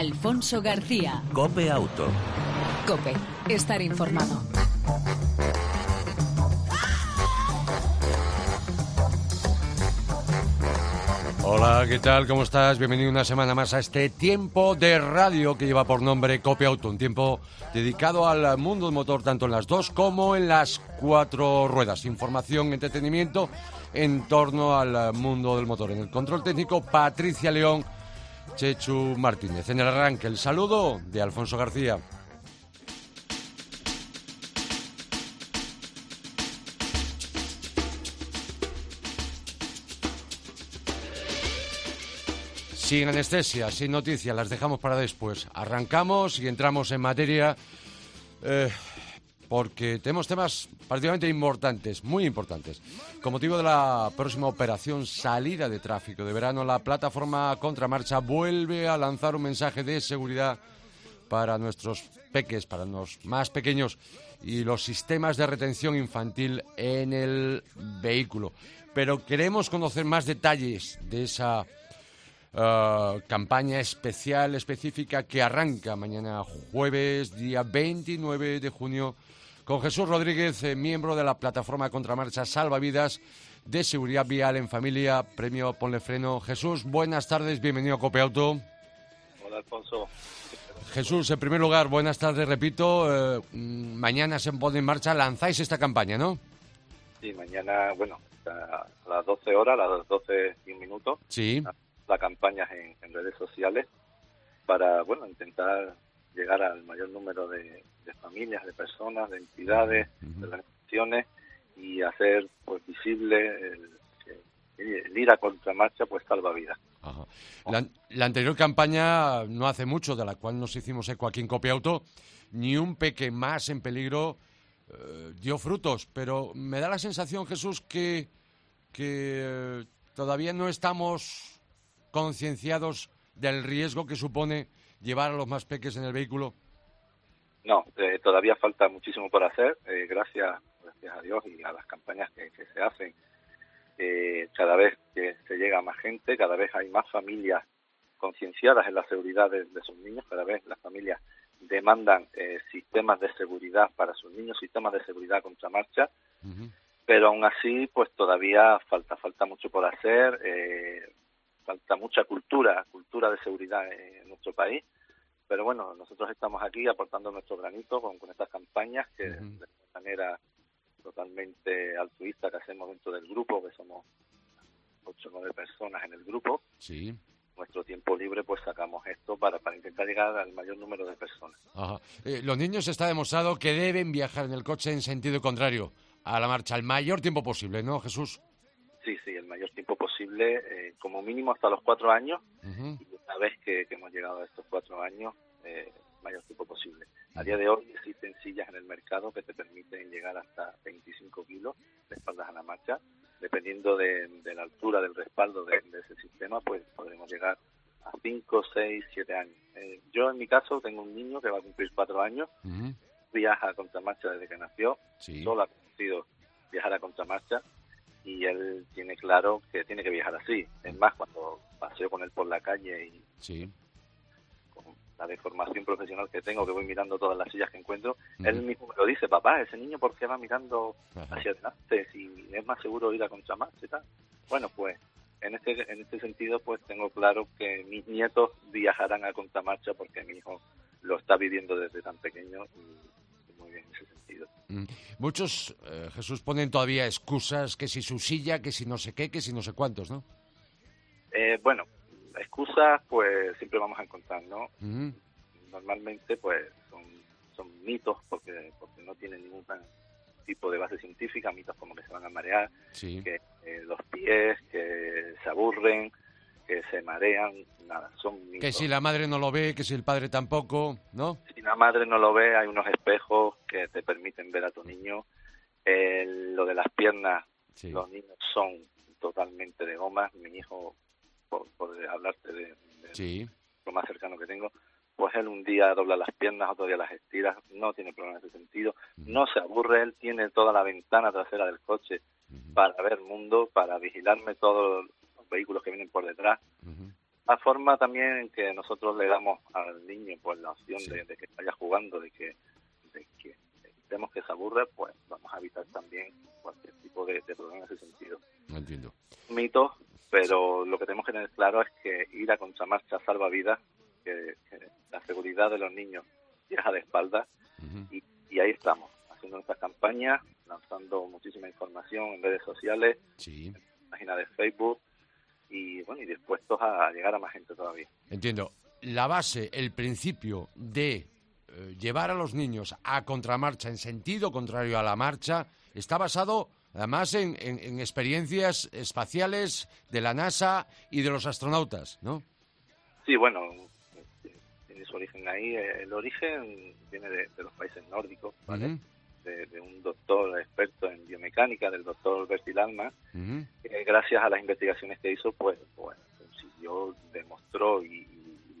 Alfonso García. Cope Auto. Cope, estar informado. Hola, ¿qué tal? ¿Cómo estás? Bienvenido una semana más a este tiempo de radio que lleva por nombre Cope Auto, un tiempo dedicado al mundo del motor tanto en las dos como en las cuatro ruedas. Información, entretenimiento en torno al mundo del motor. En el control técnico, Patricia León, Chechu Martínez. En el arranque, el saludo de Alfonso García. Sin anestesia, sin noticias, las dejamos para después. Arrancamos y entramos en materia eh, porque tenemos temas particularmente importantes, muy importantes. Con motivo de la próxima operación salida de tráfico de verano, la plataforma Contramarcha vuelve a lanzar un mensaje de seguridad para nuestros peques, para los más pequeños y los sistemas de retención infantil en el vehículo. Pero queremos conocer más detalles de esa Uh, campaña especial, específica, que arranca mañana jueves, día 29 de junio, con Jesús Rodríguez, eh, miembro de la plataforma Contramarcha Salvavidas de Seguridad Vial en Familia, premio Ponle Freno. Jesús, buenas tardes, bienvenido a Cope Auto. Hola, Alfonso. Jesús, en primer lugar, buenas tardes, repito. Eh, mm, mañana se pone en marcha, lanzáis esta campaña, ¿no? Sí, mañana, bueno, a las 12 horas, a las 12 y un minuto. Sí las campañas en, redes sociales para bueno intentar llegar al mayor número de, familias, de personas, de entidades, de organizaciones y hacer pues visible el, ir a contramarcha pues salva vidas. La, anterior campaña no hace mucho, de la cual nos hicimos eco aquí en Copiauto, ni un peque más en peligro eh, dio frutos, pero me da la sensación, Jesús, que, que eh, todavía no estamos concienciados del riesgo que supone llevar a los más peques en el vehículo? No, eh, todavía falta muchísimo por hacer, eh, gracias, gracias a Dios y a las campañas que, se hacen. Eh, cada vez que se llega a más gente, cada vez hay más familias concienciadas en la seguridad de, sus niños, cada vez las familias demandan sistemas de seguridad para sus niños, sistemas de seguridad contra marcha, pero aún así, pues todavía falta, falta mucho por hacer falta mucha cultura, cultura de seguridad en nuestro país. Pero bueno, nosotros estamos aquí aportando nuestro granito con, estas campañas que de manera totalmente altruista que hacemos dentro del grupo, que somos ocho o nueve personas en el grupo. Sí. Nuestro tiempo libre, pues sacamos esto para, para intentar llegar al mayor número de personas. Eh, los niños está demostrado que deben viajar en el coche en sentido contrario a la marcha el mayor tiempo posible, ¿no, Jesús? Mayor tiempo posible, eh, como mínimo hasta los cuatro años, y una vez que, hemos llegado a estos cuatro años, eh, mayor tiempo posible. A día de hoy existen sillas en el mercado que te permiten llegar hasta 25 kilos de espaldas a la marcha. Dependiendo de, la altura del respaldo de, ese sistema, pues podremos llegar a 5, 6, 7 años. Eh, yo en mi caso tengo un niño que va a cumplir cuatro años, viaja a contramarcha desde que nació, solo ha conocido viajar a contramarcha y él tiene claro que tiene que viajar así. Es más, cuando paseo con él por la calle y con la deformación profesional que tengo, que voy mirando todas las sillas que encuentro, él mismo me lo dice, papá, ese niño por qué va mirando hacia adelante si es más seguro ir a contramarcha y tal. Bueno, pues en este, en este sentido, pues tengo claro que mis nietos viajarán a contramarcha porque mi hijo lo está viviendo desde tan pequeño y sentido. Mm. Muchos, eh, Jesús, ponen todavía excusas, que si su silla, que si no sé qué, que si no sé cuántos, ¿no? Eh, bueno, excusas pues siempre vamos a encontrar, ¿no? Normalmente pues son, son mitos porque, porque no tienen ningún tipo de base científica, mitos como que se van a marear, que eh, los pies, que se aburren, que se marean, nada, son Que si la madre no lo ve, que si el padre tampoco, ¿no? Si la madre no lo ve, hay unos espejos que te permiten ver a tu niño. lo de las piernas, los niños son totalmente de goma. Mi hijo, por, hablarte de, lo más cercano que tengo, pues él un día dobla las piernas, otro día las estira, no tiene problema en ese sentido, no se aburre, él tiene toda la ventana trasera del coche para ver mundo, para vigilarme todo vehículos que vienen por detrás. la forma también en que nosotros le damos al niño pues la opción de, que vaya jugando, de que, de que vemos que se aburre, pues vamos a evitar también cualquier tipo de, problema en ese sentido. No entiendo. Mito, pero lo que tenemos que tener claro es que ir a contramarcha salva vidas, que, la seguridad de los niños viaja de espaldas y, y, ahí estamos, haciendo nuestras campañas, lanzando muchísima información en redes sociales, en páginas de Facebook, y bueno y dispuestos a llegar a más gente todavía. Entiendo. La base, el principio de eh, llevar a los niños a contramarcha en sentido contrario a la marcha está basado además en, experiencias espaciales de la NASA y de los astronautas, ¿no? Sí, bueno, tiene su origen ahí. El origen viene de, los países nórdicos, ¿vale? De, un doctor experto en biomecánica, del doctor Bertil Alma, que gracias a las investigaciones que hizo, pues, pues consiguió, demostró y,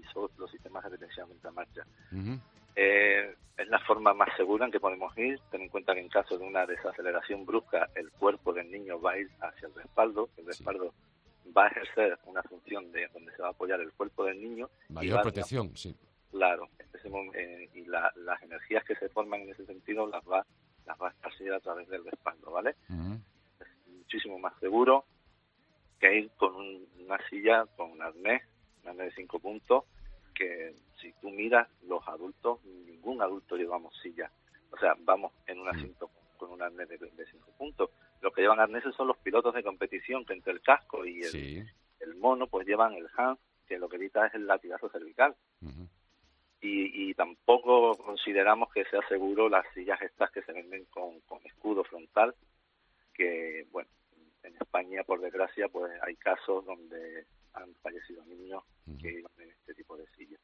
hizo los sistemas de detención en marcha. Eh, es la forma más segura en que podemos ir. Ten en cuenta que en caso de una desaceleración brusca, el cuerpo del niño va a ir hacia el respaldo. El respaldo va a ejercer una función de donde se va a apoyar el cuerpo del niño. Mayor protección, sí. Claro, eh, y las energías que se forman en ese sentido las va, las va a esparcir a través del respaldo, ¿vale? Es muchísimo más seguro que ir con una silla, con un arnés, un arnés de cinco puntos, que si tú miras, los adultos, ningún adulto llevamos silla. O sea, vamos en un asiento con un arnés de, cinco puntos. Los que llevan arneses son los pilotos de competición, que entre el casco y el, el mono, pues llevan el hand, que lo que evita es el latigazo cervical y, tampoco consideramos que sea seguro las sillas estas que se venden con, escudo frontal, que, bueno, en España, por desgracia, pues hay casos donde han fallecido niños que iban en este tipo de sillas.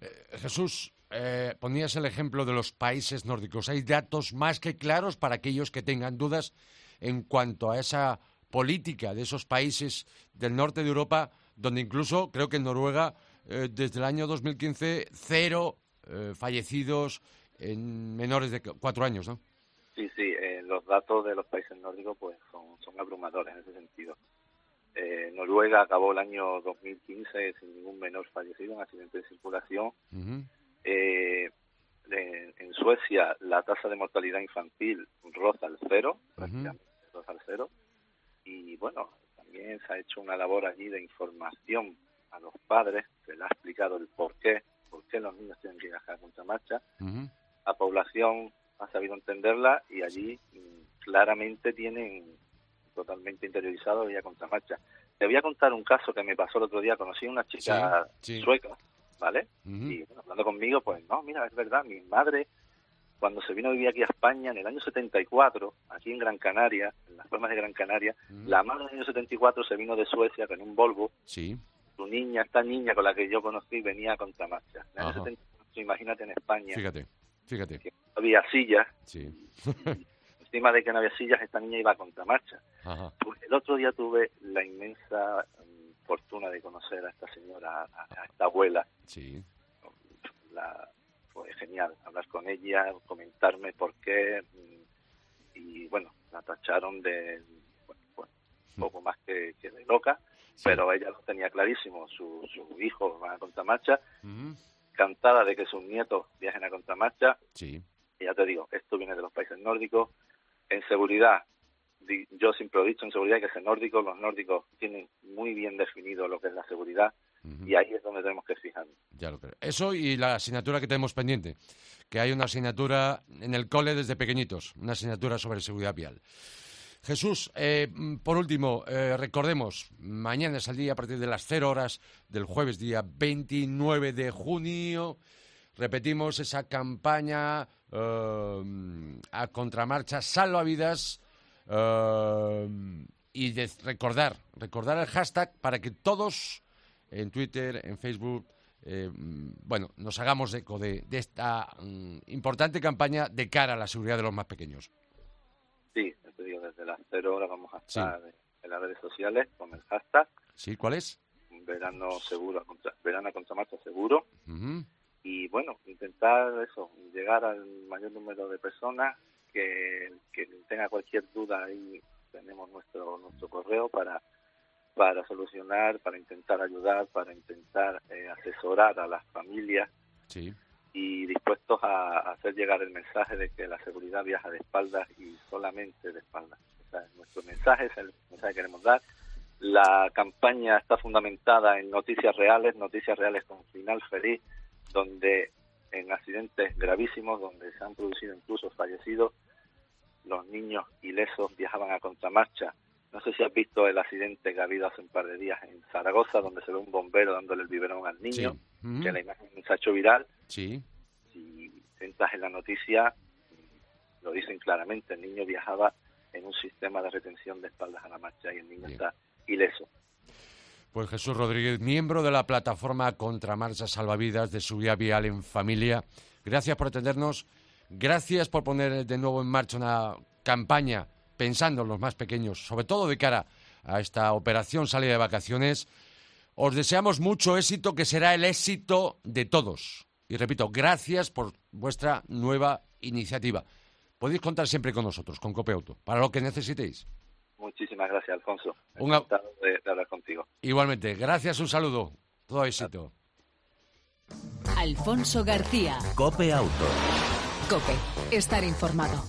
Eh, Jesús, eh, ponías el ejemplo de los países nórdicos. ¿Hay datos más que claros para aquellos que tengan dudas en cuanto a esa política de esos países del norte de Europa, donde incluso creo que en Noruega eh, desde el año 2015 cero eh, fallecidos en menores de cuatro años, ¿no? Sí, sí, eh, los datos de los países nórdicos pues son, son abrumadores en ese sentido. Noruega acabó el año 2015 sin ningún menor fallecido en accidente de circulación. en Suecia la tasa de mortalidad infantil roza el cero, prácticamente roza el cero. Y bueno, también se ha hecho una labor allí de información a los padres, ha explicado el por qué, por qué los niños tienen que viajar contra marcha. La población ha sabido entenderla y allí mm, claramente tienen totalmente interiorizado ya contra marcha. Te voy a contar un caso que me pasó el otro día. Conocí a una chica sueca, ¿vale? Y hablando conmigo, pues no, mira, es verdad, mi madre cuando se vino a vivir aquí a España en el año 74, aquí en Gran Canaria, en las formas de Gran Canaria, la madre en el año 74 se vino de Suecia con un Volvo sí tu niña, esta niña con la que yo conocí venía a contramarcha. imagínate en España. Fíjate, fíjate. había sillas. Sí. encima de que no había sillas, esta niña iba a contramarcha. Pues el otro día tuve la inmensa mm, fortuna de conocer a esta señora, a, esta abuela. Sí. La, fue genial hablar con ella, comentarme por qué. Mm, y bueno, la tacharon de bueno, un poco más que, que de loca pero ella lo tenía clarísimo, su, su hijo va a contramarcha, cantada de que sus nietos viajen a contramarcha, sí. y ya te digo, esto viene de los países nórdicos, en seguridad, yo siempre he dicho en seguridad que es nórdico, los nórdicos tienen muy bien definido lo que es la seguridad, y ahí es donde tenemos que fijarnos. Ya lo creo. Eso y la asignatura que tenemos pendiente, que hay una asignatura en el cole desde pequeñitos, una asignatura sobre seguridad vial. Jesús, eh, por último, eh, recordemos, mañana es el día a partir de las 0 horas del jueves, día 29 de junio. Repetimos esa campaña eh, a contramarcha Salvavidas y de recordar, recordar el hashtag para que todos en Twitter, en Facebook, bueno, nos hagamos eco de, esta mm, importante campaña de cara a la seguridad de los más pequeños desde las cero horas vamos a estar en las redes sociales con el hashtag. Sí, ¿cuál es? Verano seguro, verano contra marcha seguro. Y bueno, intentar eso, llegar al mayor número de personas que, que tenga cualquier duda ahí tenemos nuestro nuestro correo para para solucionar, para intentar ayudar, para intentar eh, asesorar a las familias y dispuestos a, hacer llegar el mensaje de que la seguridad viaja de espaldas y solamente de espaldas. nuestro mensaje es el mensaje que queremos dar. La campaña está fundamentada en noticias reales, noticias reales con final feliz, donde en accidentes gravísimos, donde se han producido incluso fallecidos, los niños ilesos viajaban a contramarcha no sé si has visto el accidente que ha habido hace un par de días en Zaragoza, donde se ve un bombero dándole el biberón al niño, que la imagen se ha hecho viral. Sí. Si entras en la noticia, lo dicen claramente, el niño viajaba en un sistema de retención de espaldas a la marcha y el niño está ileso. Pues Jesús Rodríguez, miembro de la plataforma contra marchas salvavidas de su vía vial en familia, gracias por atendernos, gracias por poner de nuevo en marcha una campaña pensando en los más pequeños, sobre todo de cara a esta operación salida de vacaciones. Os deseamos mucho éxito, que será el éxito de todos. Y repito, gracias por vuestra nueva iniciativa. Podéis contar siempre con nosotros, con Copeauto, para lo que necesitéis. Muchísimas gracias, Alfonso. Un Encantado de, hablar contigo. Igualmente, gracias, un saludo. Todo éxito. Alfonso García. Cope Auto. Cope, estar informado.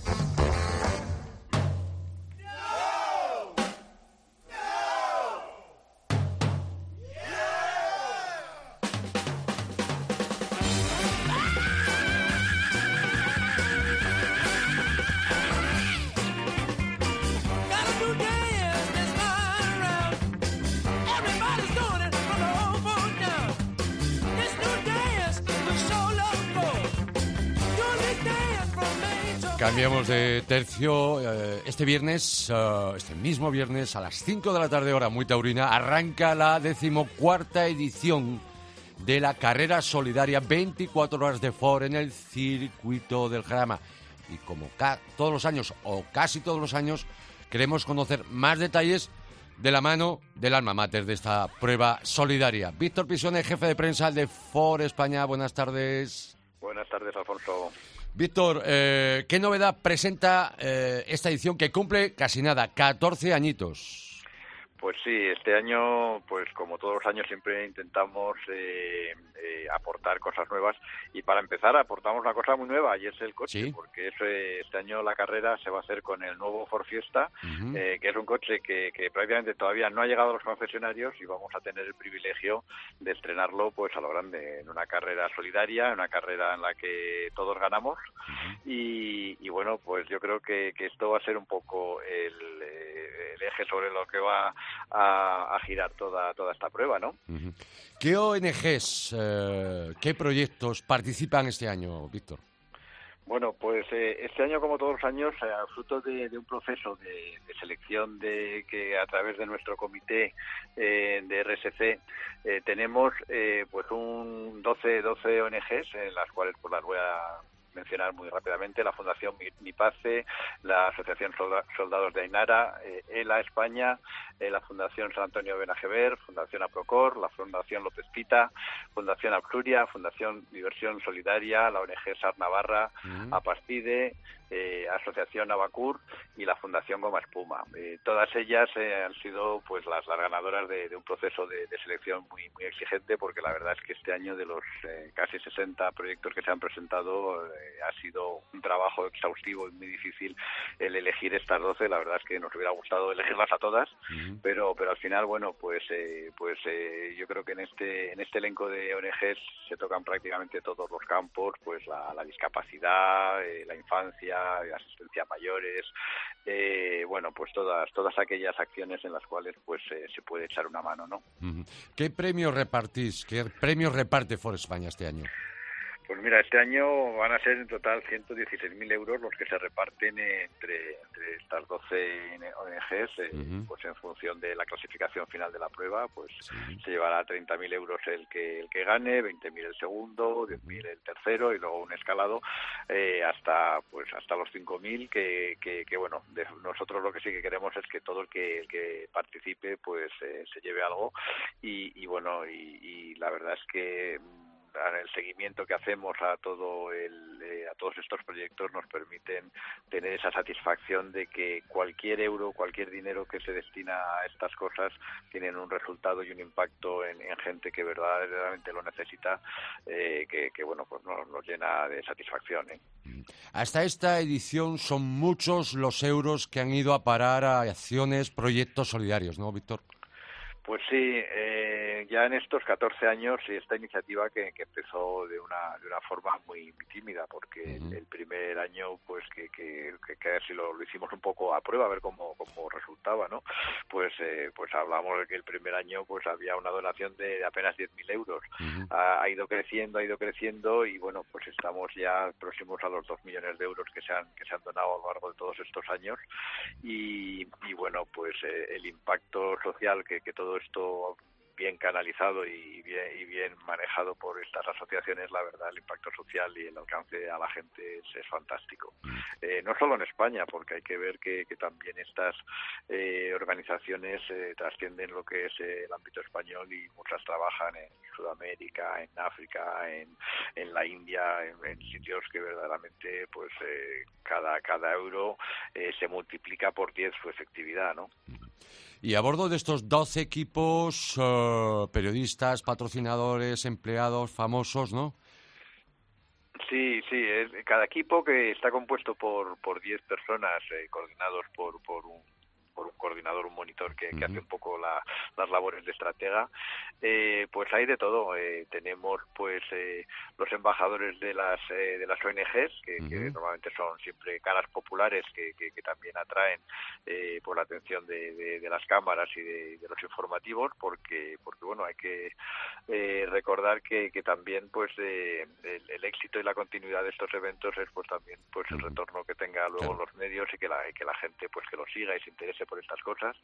Cambiamos de tercio. Eh, este viernes, eh, este mismo viernes, a las 5 de la tarde, hora muy taurina, arranca la decimocuarta edición de la carrera solidaria 24 horas de Ford en el circuito del Jarama. Y como todos los años, o casi todos los años, queremos conocer más detalles de la mano del alma mater de esta prueba solidaria. Víctor Pisone, jefe de prensa de Ford España. Buenas tardes. Buenas tardes, Alfonso. Víctor, eh, ¿qué novedad presenta eh, esta edición que cumple casi nada, 14 añitos? Pues sí, este año, pues como todos los años, siempre intentamos eh, eh, aportar cosas nuevas. Y para empezar, aportamos una cosa muy nueva y es el coche, porque este año la carrera se va a hacer con el nuevo Ford Fiesta, eh, que es un coche que, prácticamente todavía no ha llegado a los concesionarios y vamos a tener el privilegio de estrenarlo pues a lo grande, en una carrera solidaria, en una carrera en la que todos ganamos. y, bueno, pues yo creo que, esto va a ser un poco el, el eje sobre lo que va a, girar toda, toda esta prueba, ¿no? ¿Qué ONGs, eh, qué proyectos participan este año, Víctor? Bueno, pues eh, este año, como todos los años, eh, fruto de, un proceso de, selección de que a través de nuestro comité de RSC tenemos pues un 12, 12 ONGs en las cuales pues las voy a mencionar muy rápidamente la Fundación MIPACE, la Asociación Soldados de Ainara, eh, ELA España, eh, la Fundación San Antonio Benajever, Fundación Aprocor, la Fundación López Pita, Fundación Absuria, Fundación Diversión Solidaria, la ONG SAR Navarra, Apastide, eh, Asociación Abacur y la Fundación Goma Espuma. Eh, todas ellas eh, han sido pues las, las ganadoras de, un proceso de, selección muy, muy exigente porque la verdad es que este año de los casi 60 proyectos que se han presentado ha sido un trabajo exhaustivo y muy difícil el elegir estas 12. La verdad es que nos hubiera gustado elegirlas a todas, pero pero al final bueno pues pues yo creo que en este en este elenco de ONGs se tocan prácticamente todos los campos, pues la, la discapacidad, la infancia asistencia a mayores, eh, bueno, pues todas todas aquellas acciones en las cuales pues eh, se puede echar una mano, ¿no? ¿Qué premios repartís? ¿Qué premios reparte For España este año? Pues mira, este año van a ser en total 116.000 euros los que se reparten entre, estas 12 ONGs, eh, pues en función de la clasificación final de la prueba, pues se llevará 30.000 euros el que el que gane, 20.000 el segundo, 10.000 el tercero y luego un escalado eh, hasta pues hasta los 5.000 que, que, bueno, nosotros lo que sí que queremos es que todo el que el que participe pues eh, se lleve algo y, bueno y, y la verdad es que el seguimiento que hacemos a todo el, eh, a todos estos proyectos nos permiten tener esa satisfacción de que cualquier euro, cualquier dinero que se destina a estas cosas tienen un resultado y un impacto en, gente que verdaderamente lo necesita, eh, que, bueno pues nos, nos, llena de satisfacción. ¿eh? Hasta esta edición son muchos los euros que han ido a parar a acciones, proyectos solidarios, ¿no, Víctor? Pues sí, eh, ya en estos 14 años esta iniciativa que, empezó de una, de una forma muy, tímida, porque el primer año, pues que, que, que, si lo, hicimos un poco a prueba, a ver cómo, cómo resultaba, ¿no? Pues, eh, pues hablamos de que el primer año pues había una donación de apenas 10.000 euros. ha, ido creciendo, ha ido creciendo y bueno, pues estamos ya próximos a los 2 millones de euros que se han, que se han donado a lo largo de todos estos años y, y bueno, pues eh, el impacto social que, que todo esto bien canalizado y bien, y bien manejado por estas asociaciones, la verdad, el impacto social y el alcance a la gente es, fantástico. Mm. Eh, no solo en España, porque hay que ver que, también estas eh, organizaciones eh, trascienden lo que es el ámbito español y muchas trabajan en Sudamérica, en África, en, en la India, en, sitios que verdaderamente, pues, cada, cada euro se multiplica por 10 su efectividad, ¿no? Y a bordo de estos 12 equipos, eh, periodistas, patrocinadores, empleados, famosos, ¿no? Sí, sí, es, cada equipo que está compuesto por, por 10 personas eh, coordinados por, por un por un coordinador, un monitor que, hace un poco las labores de estratega, eh, pues hay de todo. Eh, tenemos pues eh, los embajadores de las de las ONGs que, normalmente son siempre caras populares que, que, también atraen por la atención de, de, las cámaras y de, los informativos, porque porque bueno hay que recordar que, también pues el, éxito y la continuidad de estos eventos es pues también pues el retorno que tenga luego los medios y que la que la gente pues que lo siga y se interese por estas cosas.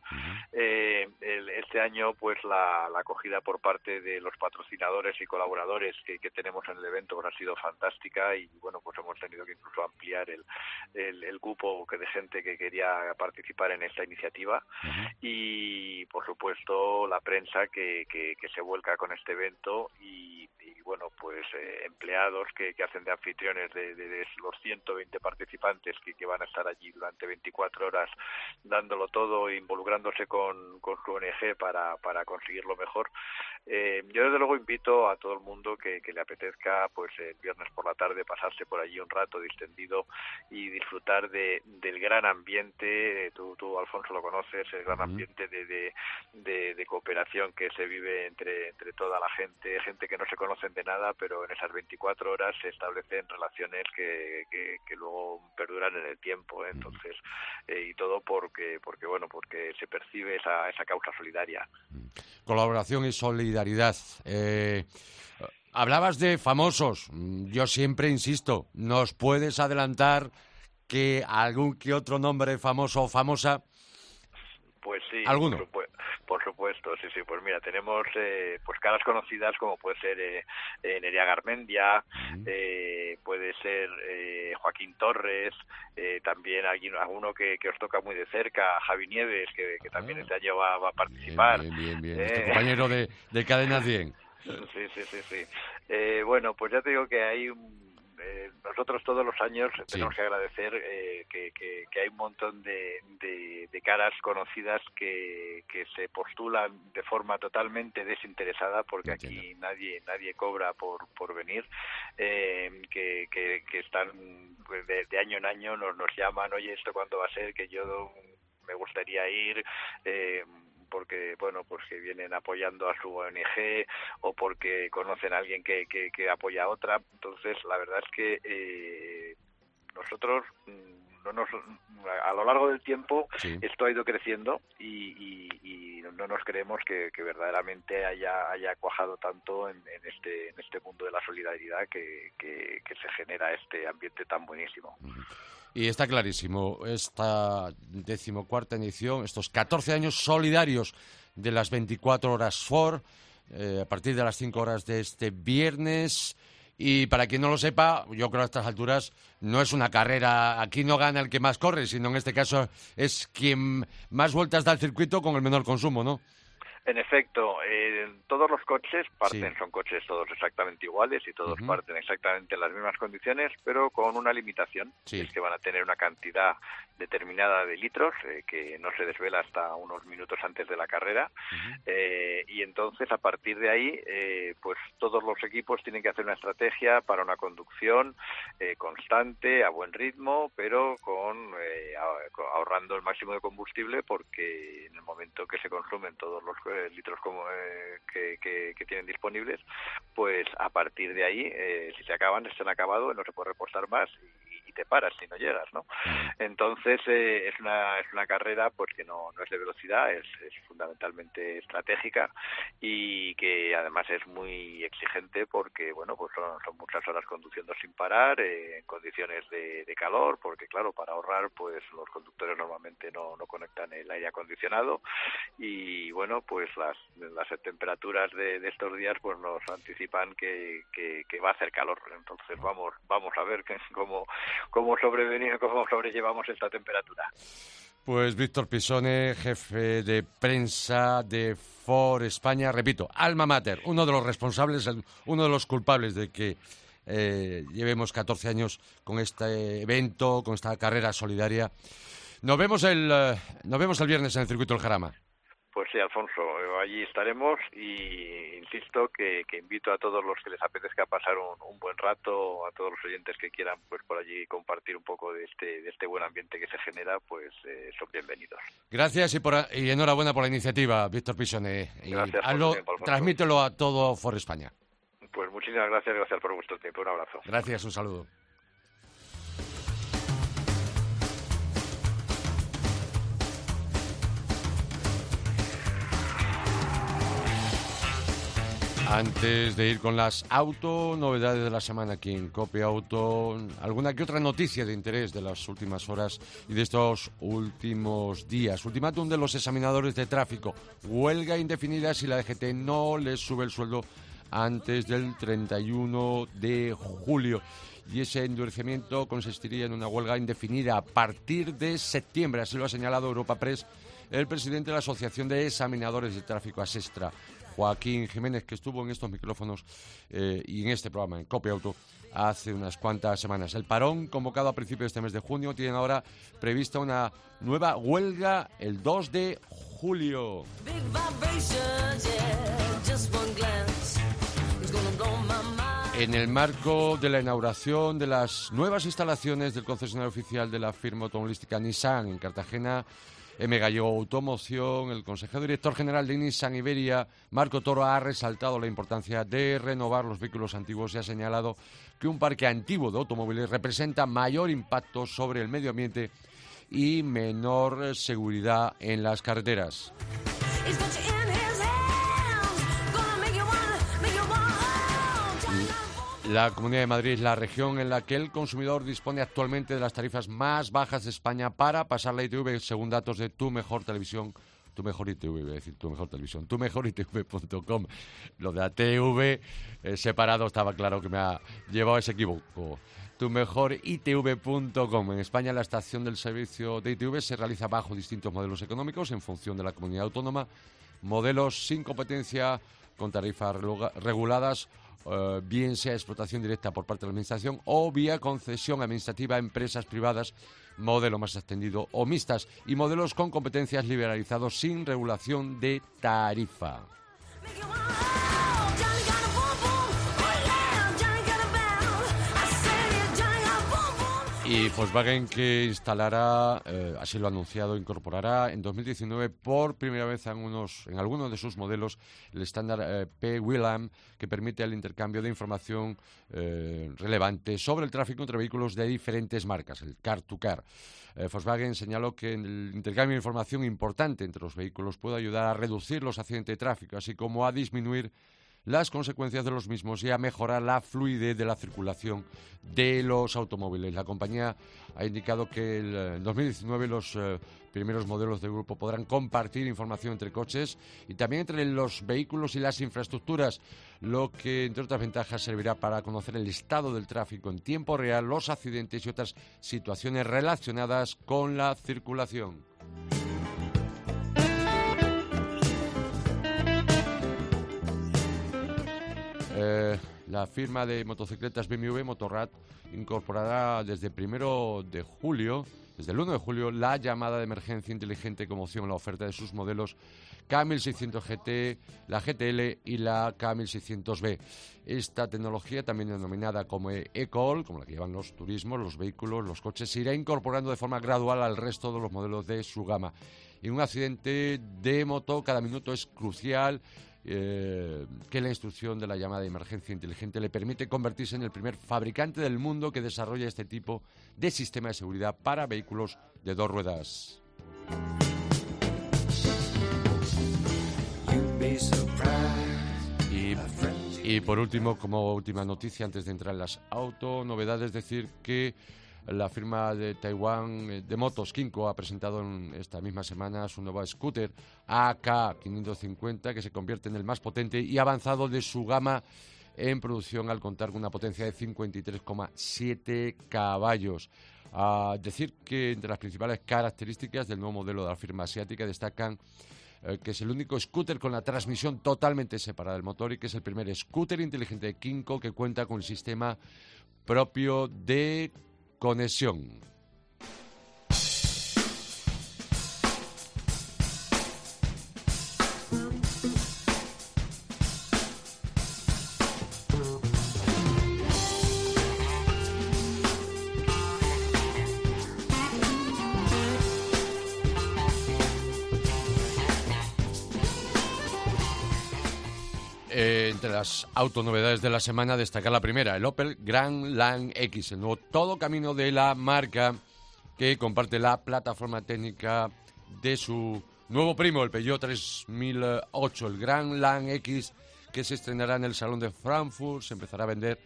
Eh, este año, pues la, acogida por parte de los patrocinadores y colaboradores que, tenemos en el evento pues, ha sido fantástica y bueno, pues hemos tenido que incluso ampliar el, el, cupo que de gente que quería participar en esta iniciativa. Y por supuesto la prensa que, que, se vuelca con este evento y, bueno, pues eh, empleados que, hacen de anfitriones de, de, los 120 participantes que, que van a estar allí durante 24 horas dándolo todo involucrándose con, con su ONG para, para conseguirlo mejor. Eh, yo desde luego invito a todo el mundo que, le apetezca pues el viernes por la tarde pasarse por allí un rato distendido y disfrutar de, del gran ambiente, tú, tú Alfonso lo conoces, el gran ambiente de, de, de, cooperación que se vive entre, entre toda la gente, gente que no se conocen de nada, pero en esas 24 horas se establecen relaciones que, que, luego perduran en el tiempo. ¿eh? Entonces, eh, y todo porque, porque bueno, porque se percibe esa, esa causa solidaria. Colaboración y solidaridad. Eh, hablabas de famosos. Yo siempre insisto, ¿nos puedes adelantar que algún que otro nombre famoso o famosa? Pues sí. ¿Alguno? Por supuesto, sí, sí. Pues mira, tenemos eh, pues caras conocidas como puede ser eh, eh Nerea Garmendia, eh, puede ser eh, Joaquín Torres, eh, también alguien, alguno que, que, os toca muy de cerca, Javi Nieves, que, que también ah. este año va, va a participar. Bien, bien, bien. Este compañero de, de Cadena 100. Sí, sí, sí, sí. bueno, pues ya te digo que hay un eh, nosotros todos los años tenemos que agradecer eh, que, hay un montón de, caras conocidas que, se postulan de forma totalmente desinteresada, porque aquí nadie nadie cobra por, por venir, eh, que, están pues, de, año en año nos, nos llaman, oye, ¿esto cuándo va a ser? Que yo me gustaría ir. Eh, porque bueno pues que vienen apoyando a su ONG o porque conocen a alguien que, que, apoya a otra. Entonces la verdad es que eh, nosotros mm, no nos, a lo largo del tiempo esto ha ido creciendo y, no nos creemos que, verdaderamente haya, cuajado tanto en, este, en este mundo de la solidaridad que, que, se genera este ambiente tan buenísimo. Y está clarísimo, esta decimocuarta edición, estos 14 años solidarios de las 24 horas FOR, eh, a partir de las 5 horas de este viernes. Y para quien no lo sepa, yo creo a estas alturas no es una carrera, aquí no gana el que más corre, sino en este caso es quien más vueltas da al circuito con el menor consumo, ¿no? En efecto, eh, todos los coches parten, son coches todos exactamente iguales y todos parten exactamente en las mismas condiciones, pero con una limitación, es que van a tener una cantidad determinada de litros eh, que no se desvela hasta unos minutos antes de la carrera. Eh, y entonces a partir de ahí pues todos los equipos tienen que hacer una estrategia para una conducción constante a buen ritmo pero con ahorrando el máximo de combustible porque en el momento que se consumen todos los litros como, eh, que, que, tienen disponibles, pues a partir de ahí, eh, si se acaban, se han acabado, no se puede repostar más te paras si no llegas, ¿no? Entonces eh, es una es una carrera pues que no, no es de velocidad, es, es fundamentalmente estratégica y que además es muy exigente porque bueno pues son, son muchas horas conduciendo sin parar en condiciones de, de, calor, porque claro para ahorrar pues los conductores normalmente no, no conectan el aire acondicionado y bueno pues las, las temperaturas de, estos días pues nos anticipan que, que, va a hacer calor. Entonces vamos vamos a ver cómo, cómo sobrevenir, cómo sobrellevamos esta temperatura. Pues Víctor Pisone, jefe de prensa de Ford España, repito, alma mater, uno de los responsables, uno de los culpables de que eh, llevemos 14 años con este evento, con esta carrera solidaria. Nos vemos el, eh, nos vemos el viernes en el circuito del Jarama. Pues sí, Alfonso, allí estaremos y insisto que, invito a todos los que les apetezca pasar un, buen rato, a todos los oyentes que quieran pues por allí compartir un poco de este, de este buen ambiente que se genera, pues eh, son bienvenidos. Gracias y, por, y enhorabuena por la iniciativa, Víctor Pisone. Gracias. transmítelo a todo For España. Pues muchísimas gracias, gracias por vuestro tiempo. Un abrazo. Gracias, un saludo. Antes de ir con las auto novedades de la semana aquí en Copia Auto, alguna que otra noticia de interés de las últimas horas y de estos últimos días. Ultimátum de los examinadores de tráfico. Huelga indefinida si la DGT no les sube el sueldo antes del 31 de julio. Y ese endurecimiento consistiría en una huelga indefinida a partir de septiembre. Así lo ha señalado Europa Press el presidente de la Asociación de Examinadores de Tráfico Asestra. Joaquín Jiménez, que estuvo en estos micrófonos eh, y en este programa, en Copia Auto, hace unas cuantas semanas. El parón, convocado a principios de este mes de junio, tiene ahora prevista una nueva huelga el 2 de julio. En el marco de la inauguración de las nuevas instalaciones del concesionario oficial de la firma automovilística Nissan en Cartagena, M. Gallego Automoción, el consejero director general de Nissan Iberia, Marco Toro, ha resaltado la importancia de renovar los vehículos antiguos y ha señalado que un parque antiguo de automóviles representa mayor impacto sobre el medio ambiente y menor seguridad en las carreteras. La Comunidad de Madrid es la región en la que el consumidor dispone actualmente de las tarifas más bajas de España para pasar la ITV, según datos de Tu Mejor Televisión. Tu Mejor ITV, decir Tu Mejor Televisión, tu mejor ITV.com. Lo de ATV eh, separado estaba claro que me ha llevado ese equívoco. Tu mejor ITV.com. En España la estación del servicio de ITV se realiza bajo distintos modelos económicos en función de la comunidad autónoma, modelos sin competencia con tarifas reguladas eh, bien sea explotación directa por parte de la Administración o vía concesión administrativa a empresas privadas, modelo más extendido, o mixtas, y modelos con competencias liberalizados sin regulación de tarifa. Y Volkswagen que instalará, eh, así lo ha anunciado, incorporará en 2019 por primera vez en, unos, en algunos de sus modelos el estándar eh, P-WLAM que permite el intercambio de información eh, relevante sobre el tráfico entre vehículos de diferentes marcas, el car-to-car. Volkswagen señaló que el intercambio de información importante entre los vehículos puede ayudar a reducir los accidentes de tráfico, así como a disminuir las consecuencias de los mismos y a mejorar la fluidez de la circulación de los automóviles. La compañía ha indicado que en 2019 los eh, primeros modelos del grupo podrán compartir información entre coches y también entre los vehículos y las infraestructuras, lo que, entre otras ventajas, servirá para conocer el estado del tráfico en tiempo real, los accidentes y otras situaciones relacionadas con la circulación. Eh, la firma de motocicletas BMW Motorrad incorporará desde el primero de julio, desde el 1 de julio, la llamada de emergencia inteligente como opción en la oferta de sus modelos K1600 GT, la GTL y la K1600B. Esta tecnología, también denominada como e-call, como la que llevan los turismos, los vehículos, los coches, se irá incorporando de forma gradual al resto de los modelos de su gama. Y un accidente de moto cada minuto es crucial eh, que la instrucción de la llamada de emergencia inteligente le permite convertirse en el primer fabricante del mundo que desarrolla este tipo de sistema de seguridad para vehículos de dos ruedas. Y, por último, como última noticia, antes de entrar en las auto novedades, decir que la firma de Taiwán eh, de motos Kinko ha presentado en esta misma semana su nuevo scooter AK550 que se convierte en el más potente y avanzado de su gama en producción al contar con una potencia de 53,7 caballos. A decir que entre las principales características del nuevo modelo de la firma asiática destacan eh, que es el único scooter con la transmisión totalmente separada del motor y que es el primer scooter inteligente de Kinko que cuenta con el sistema propio de conexión. Las autonovedades de la semana, destacar la primera, el Opel Grand Lang X, el nuevo todo camino de la marca que comparte la plataforma técnica de su nuevo primo, el Peugeot 3008, el Grand Lang X, que se estrenará en el Salón de Frankfurt, se empezará a vender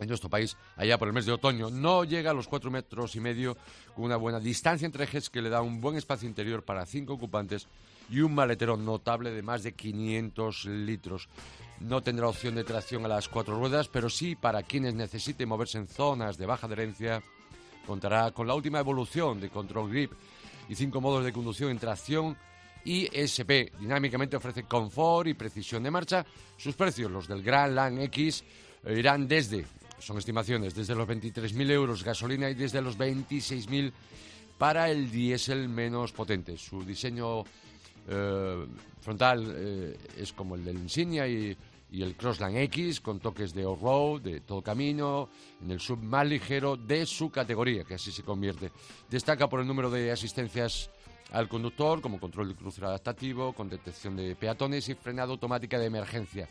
en nuestro país allá por el mes de otoño. No llega a los cuatro metros y medio con una buena distancia entre ejes que le da un buen espacio interior para cinco ocupantes y un maletero notable de más de 500 litros. No tendrá opción de tracción a las cuatro ruedas, pero sí para quienes necesiten moverse en zonas de baja adherencia. Contará con la última evolución de Control Grip y cinco modos de conducción en tracción y SP. Dinámicamente ofrece confort y precisión de marcha. Sus precios, los del Grand Lang X, irán desde, son estimaciones, desde los 23.000 euros gasolina y desde los 26.000 para el diésel menos potente. Su diseño eh, frontal eh, es como el del Insignia y, el Crossland X, con toques de off-road, de todo camino, en el sub más ligero de su categoría, que así se convierte. Destaca por el número de asistencias al conductor, como control de crucero adaptativo, con detección de peatones y frenado automática de emergencia.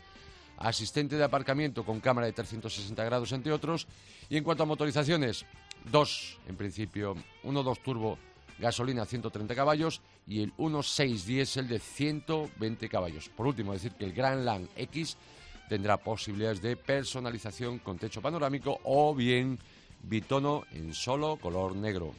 Asistente de aparcamiento con cámara de 360 grados, entre otros. Y en cuanto a motorizaciones, dos, en principio, uno dos turbo gasolina 130 caballos y el 1.6 diésel de 120 caballos. Por último, decir que el Grand Lang X tendrá posibilidades de personalización con techo panorámico o bien bitono en solo color negro.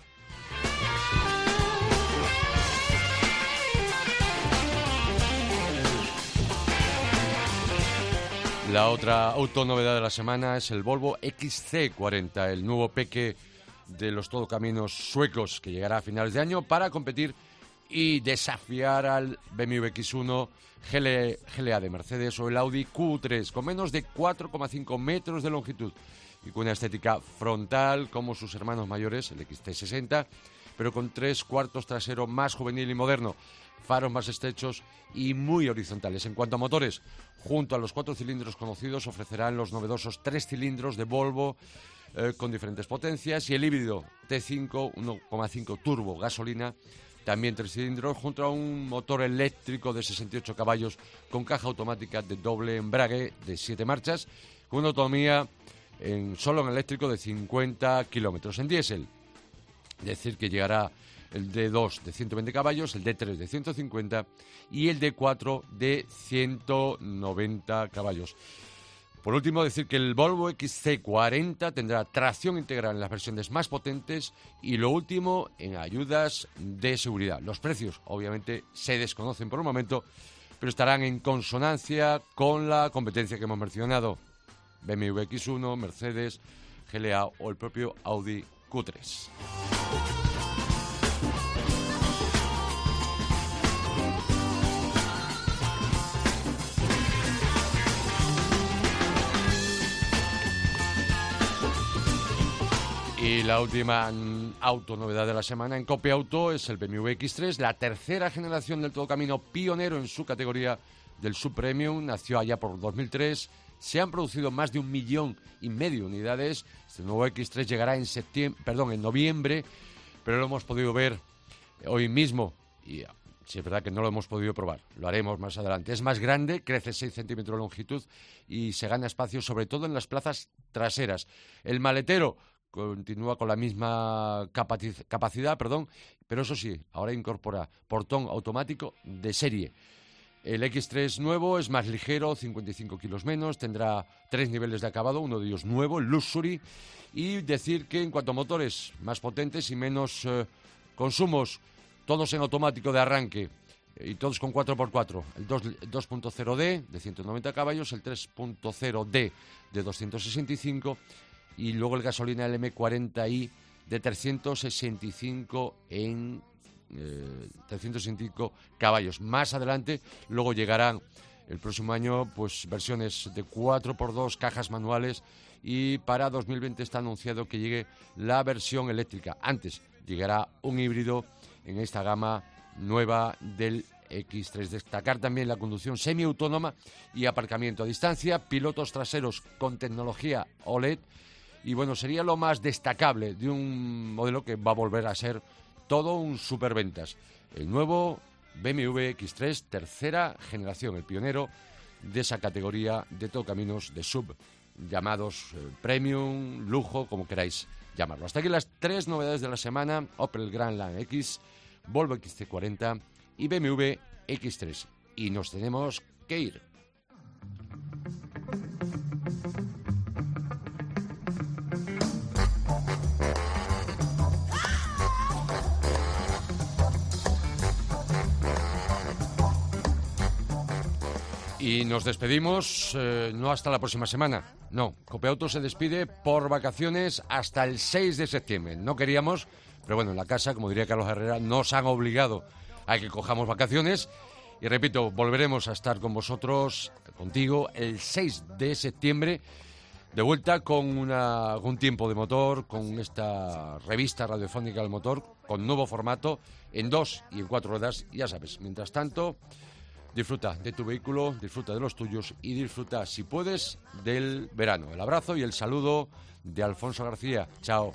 La otra autonovedad de la semana es el Volvo XC40, el nuevo peque de los todocaminos suecos que llegará a finales de año para competir y desafiar al BMW X1 GLA de Mercedes o el Audi Q3 con menos de 4,5 metros de longitud y con una estética frontal como sus hermanos mayores, el XT60, pero con tres cuartos trasero más juvenil y moderno, faros más estrechos y muy horizontales. En cuanto a motores, junto a los cuatro cilindros conocidos ofrecerán los novedosos tres cilindros de Volvo eh, con diferentes potencias y el híbrido T5 1,5 turbo gasolina también tres cilindros junto a un motor eléctrico de 68 caballos con caja automática de doble embrague de 7 marchas con una autonomía en, solo en eléctrico de 50 kilómetros en diésel. Es decir, que llegará el D2 de 120 caballos, el D3 de 150 y el D4 de 190 caballos. Por último, decir que el Volvo XC40 tendrá tracción integral en las versiones más potentes y lo último en ayudas de seguridad. Los precios, obviamente, se desconocen por el momento, pero estarán en consonancia con la competencia que hemos mencionado. BMW X1, Mercedes, GLA o el propio Audi Q3. Y la última mm, auto novedad de la semana en Copia Auto es el BMW X3, la tercera generación del todo camino pionero en su categoría del subpremium, nació allá por 2003. Se han producido más de un millón y medio de unidades. Este nuevo X3 llegará en septiembre, perdón, en noviembre, pero lo hemos podido ver hoy mismo y si es verdad que no lo hemos podido probar, lo haremos más adelante. Es más grande, crece 6 centímetros de longitud y se gana espacio sobre todo en las plazas traseras. El maletero continúa con la misma capacidad, perdón, pero eso sí, ahora incorpora portón automático de serie. El X3 nuevo es más ligero, 55 kilos menos, tendrá tres niveles de acabado, uno de ellos nuevo, el Luxury, y decir que en cuanto a motores más potentes y menos eh, consumos, todos en automático de arranque y todos con 4x4, el 2.0D de 190 caballos, el 3.0D de 265 y luego el gasolina LM40i de 365 en 365 eh, caballos. Más adelante, luego llegarán el próximo año pues versiones de 4x2 cajas manuales y para 2020 está anunciado que llegue la versión eléctrica. Antes llegará un híbrido en esta gama nueva del X3. Destacar también la conducción semiautónoma y aparcamiento a distancia, pilotos traseros con tecnología OLED y bueno, sería lo más destacable de un modelo que va a volver a ser todo un superventas. El nuevo BMW X3, tercera generación, el pionero de esa categoría de todo caminos de sub, llamados eh, premium, lujo, como queráis llamarlo. Hasta aquí las tres novedades de la semana, Opel Grandland X, Volvo XC40 y BMW X3. Y nos tenemos que ir. Y nos despedimos eh, no hasta la próxima semana. No, Copeauto se despide por vacaciones hasta el 6 de septiembre. No queríamos, pero bueno, en la casa, como diría Carlos Herrera, nos han obligado a que cojamos vacaciones. Y repito, volveremos a estar con vosotros, contigo, el 6 de septiembre, de vuelta con una, un tiempo de motor, con esta revista radiofónica del motor, con nuevo formato, en dos y en cuatro ruedas, ya sabes. Mientras tanto, Disfruta de tu vehículo, disfruta de los tuyos y disfruta, si puedes, del verano. El abrazo y el saludo de Alfonso García. Chao.